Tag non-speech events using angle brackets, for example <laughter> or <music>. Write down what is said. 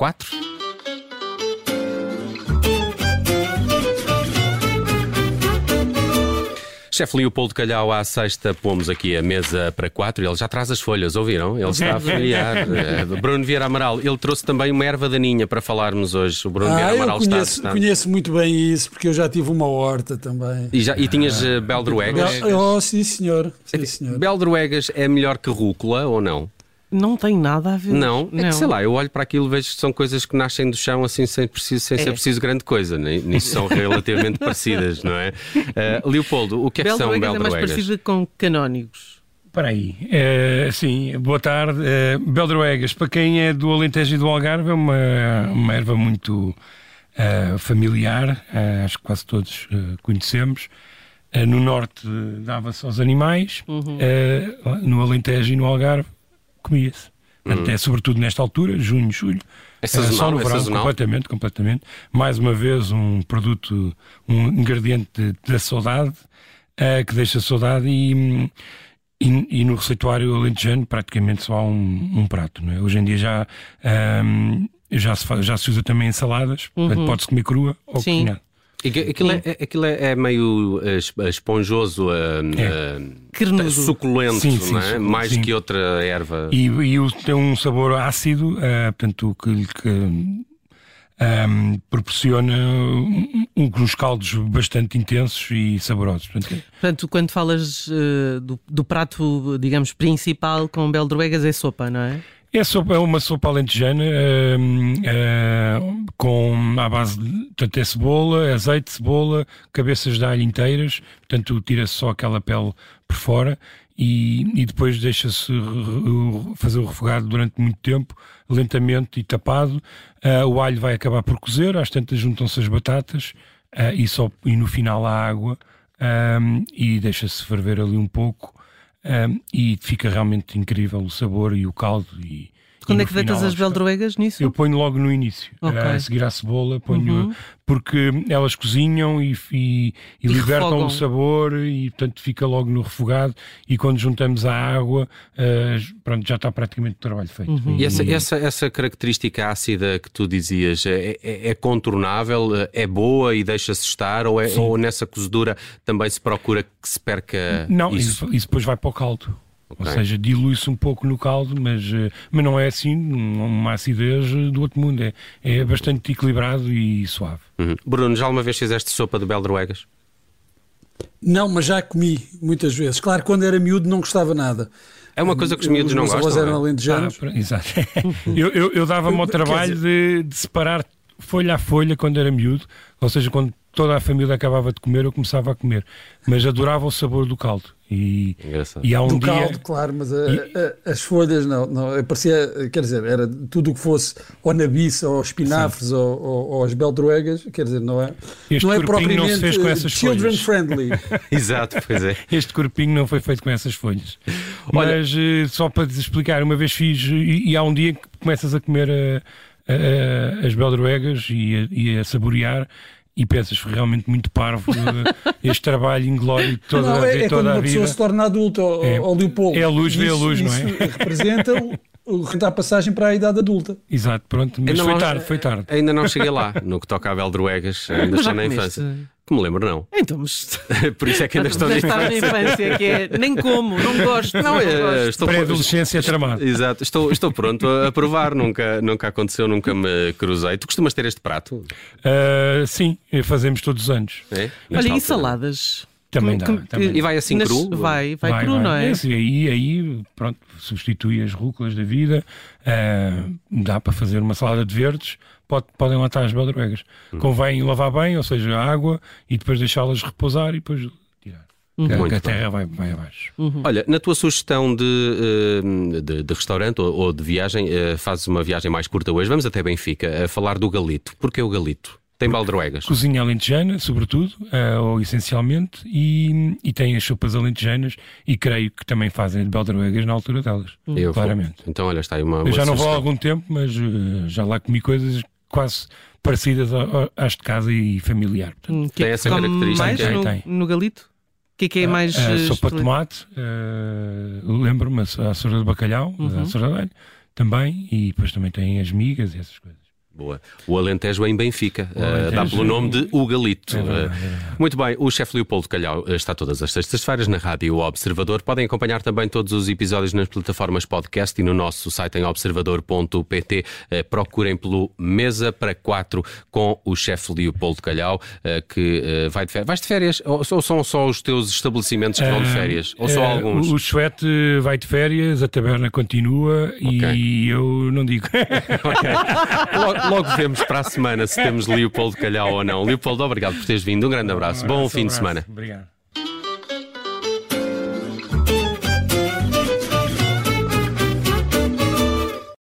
quatro. Chefe Leopoldo Calhau, à sexta pomos aqui a mesa para quatro. Ele já traz as folhas, ouviram? Ele está a <laughs> familiar. Eh, Bruno Vieira Amaral, ele trouxe também uma erva daninha para falarmos hoje. O Bruno Ah, Vieira eu Amaral conheço, está. está... conheço muito bem isso, porque eu já tive uma horta também. E, já, e tinhas uh, beldroegas? Bel- Oh, sim senhor. Sim, senhor. Beldroegas é melhor que rúcula ou não? Não tem nada a ver. Não, é que sei lá, eu olho para aquilo e vejo que são coisas que nascem do chão assim sem, preciso, sem ser É. preciso grande coisa, nisso <laughs> são relativamente parecidas, não é? Uh, Leopoldo, o que é que são Beldroegas é mais parecida com canónigos. Espera aí. Eh, sim, boa tarde. Uh, Beldroegas, para quem é do Alentejo e do Algarve, é uma, uma erva muito eh, familiar, eh, acho que quase todos eh, conhecemos. Eh, no norte eh, dava-se aos animais, eh, no Alentejo e no Algarve comia-se. Portanto, é sobretudo nesta altura, junho, julho. É só no é verão, completamente, completamente. Mais uma vez, um produto, um ingrediente da saudade, eh, que deixa saudade e, e, e no receituário alentejano praticamente só há um, um prato. Não é? Hoje em dia já, hum, já, se faz- já se usa também em saladas, portanto pode-se comer crua ou cozinhada. Aquilo, é, aquilo é, é meio eh, es- esponjoso, eh, eh, Carnudo. suculento, Sim, sim, não é? mais sim. que outra erva. E, e tem um sabor ácido, eh, portanto, que, que hum, proporciona um- um- uns caldos bastante intensos e saborosos. Portanto, Portanto, quando falas eh, do, do prato, digamos, principal com beldroegas é sopa, não é? É, sopa, é uma sopa alentejana hum, hum, com à base de é cebola, azeite, cebola, cabeças de alho inteiras, portanto tira-se só aquela pele por fora e, e depois deixa-se fazer o refogado durante muito tempo, lentamente e tapado. Ah, o alho vai acabar por cozer, às tantas juntam-se as batatas ah, e, só, e no final a água hum, e deixa-se ferver ali um pouco. Um, e fica realmente incrível o sabor e o caldo. E, Quando é que deitas as beldroegas nisso? Eu ponho logo no início, Ok. a seguir à cebola, ponho Uhum. porque elas cozinham e, e- e E libertam refogam. o sabor e portanto fica logo no refogado e quando juntamos a água eh, pronto, já está praticamente o trabalho feito. Uhum. E essa, essa, essa característica ácida que tu dizias é, é- é contornável, é boa e deixa-se estar, ou, é- ou nessa cozedura também se procura que se perca Não, isso? isso, isso depois vai para o caldo. Ok. Ou seja, dilui-se um pouco no caldo, mas, eh, mas não é assim uma acidez eh, do outro mundo. É, é bastante equilibrado e suave. Uhum. Bruno, já alguma vez fizeste sopa de beldroegas? Não, mas já comi muitas vezes. Claro, quando era miúdo não gostava nada. É uma coisa que os miúdos não meus avós gostam. eram não é? alentejanos. Ah, pra- exato. <laughs> eu eu, eu dava-me ao trabalho de, de separar folha a folha quando era miúdo, ou seja, quando toda a família acabava de comer, eu começava a comer. Mas adorava o sabor do caldo. E, Engraçado. e há um do dia. caldo, claro, mas a- a- as folhas não, não. Parecia, quer dizer, era tudo o que fosse ou nabiça, ou espinafres, ou, ou, ou as beldroegas, quer dizer, não é, Este não é corpinho não se propriamente fez com essas children folhas. friendly. <laughs> Exato, pois é. Este corpinho não foi feito com essas folhas. Olha- Mas eh, só para te explicar, uma vez fiz, e, e há um dia que começas a comer eh, eh, as beldroegas e, a- e a saborear. E pensas, realmente muito parvo <laughs> este trabalho inglório de toda, não, de é, é quando toda a uma pessoa vida. se torna adulta, ao, É- ao Leopoldo. é a luz, vê a Isso- luz, não é? representa o, representa a passagem para a idade adulta. <laughs> Exato, pronto, mas Ainda foi não- tarde, foi tarde. Ainda não cheguei lá, no que toca a beldroegas, ainda estou na comeste? infância. Que me lembro, não. Então, mas. <laughs> Por isso é que ainda estou na estás na infância. infância, que é nem como, não gosto. Não, não é, gosto. estou Pré-adolescência tramada. Exato, estou, estou pronto a provar, nunca, nunca aconteceu, nunca me cruzei. Tu costumas ter este prato? Ah, sim, fazemos todos os anos. É? Olha, Nesta e altura? saladas? Também dá, que- também. E vai assim Nas- cru? Vai, vai, cru, não é? Esse, aí, aí, pronto, substitui as rúculas da vida, ah, dá para fazer uma salada de verdes, pode, podem lá estar as beldroegas. Hum. Convém lavar bem, ou seja, a água, e depois deixá-las repousar e depois tirar. Muito que a terra vai, vai abaixo. Olha, na tua sugestão de, eh, de, de restaurante ou, de viagem, eh, fazes uma viagem mais curta hoje. Vamos até Benfica a falar do galito. Porquê o galito? Tem baldroegas? Cozinha alentejana, sobretudo, ah, ou essencialmente, e, e tem as sopas alentejanas, e creio que também fazem de na altura delas, Eu vou. claramente. Então, olha, está aí uma. Eu uma já não vou há algum tempo, mas eh, já lá comi coisas quase parecidas a- a- às de casa e familiar. Portanto, Hum, que Tem é que essa característica? mais Tem, no, tem. no galito? O que é que é mais. a, eh, sopa de tomate, eh, lembro-me, a soura de bacalhau, Uhum. a soura de alho, também, e depois também tem as migas e essas coisas. Boa. O Alentejo é em Benfica, Alentejo dá pelo nome de O Galito. É verdade, é. Muito bem, o chefe Leopoldo Calhau eh, está todas as sextas-feiras na Rádio Observador. Podem acompanhar também todos os episódios nas plataformas podcast e no nosso site em observador.pt. Eh, Procurem pelo Mesa para Quatro com o chefe Leopoldo Calhau, eh, que eh, vai de férias. Vais de férias? Ou ou são só os teus estabelecimentos que vão de férias? Ou só Eh, alguns? O Suete vai de férias, a taberna continua e eu não digo. <laughs> Ok. Logo, vemos para a semana se temos Leopoldo Calhau ou não. Leopoldo, obrigado por teres vindo. Um grande abraço. Bom fim de semana. Obrigado.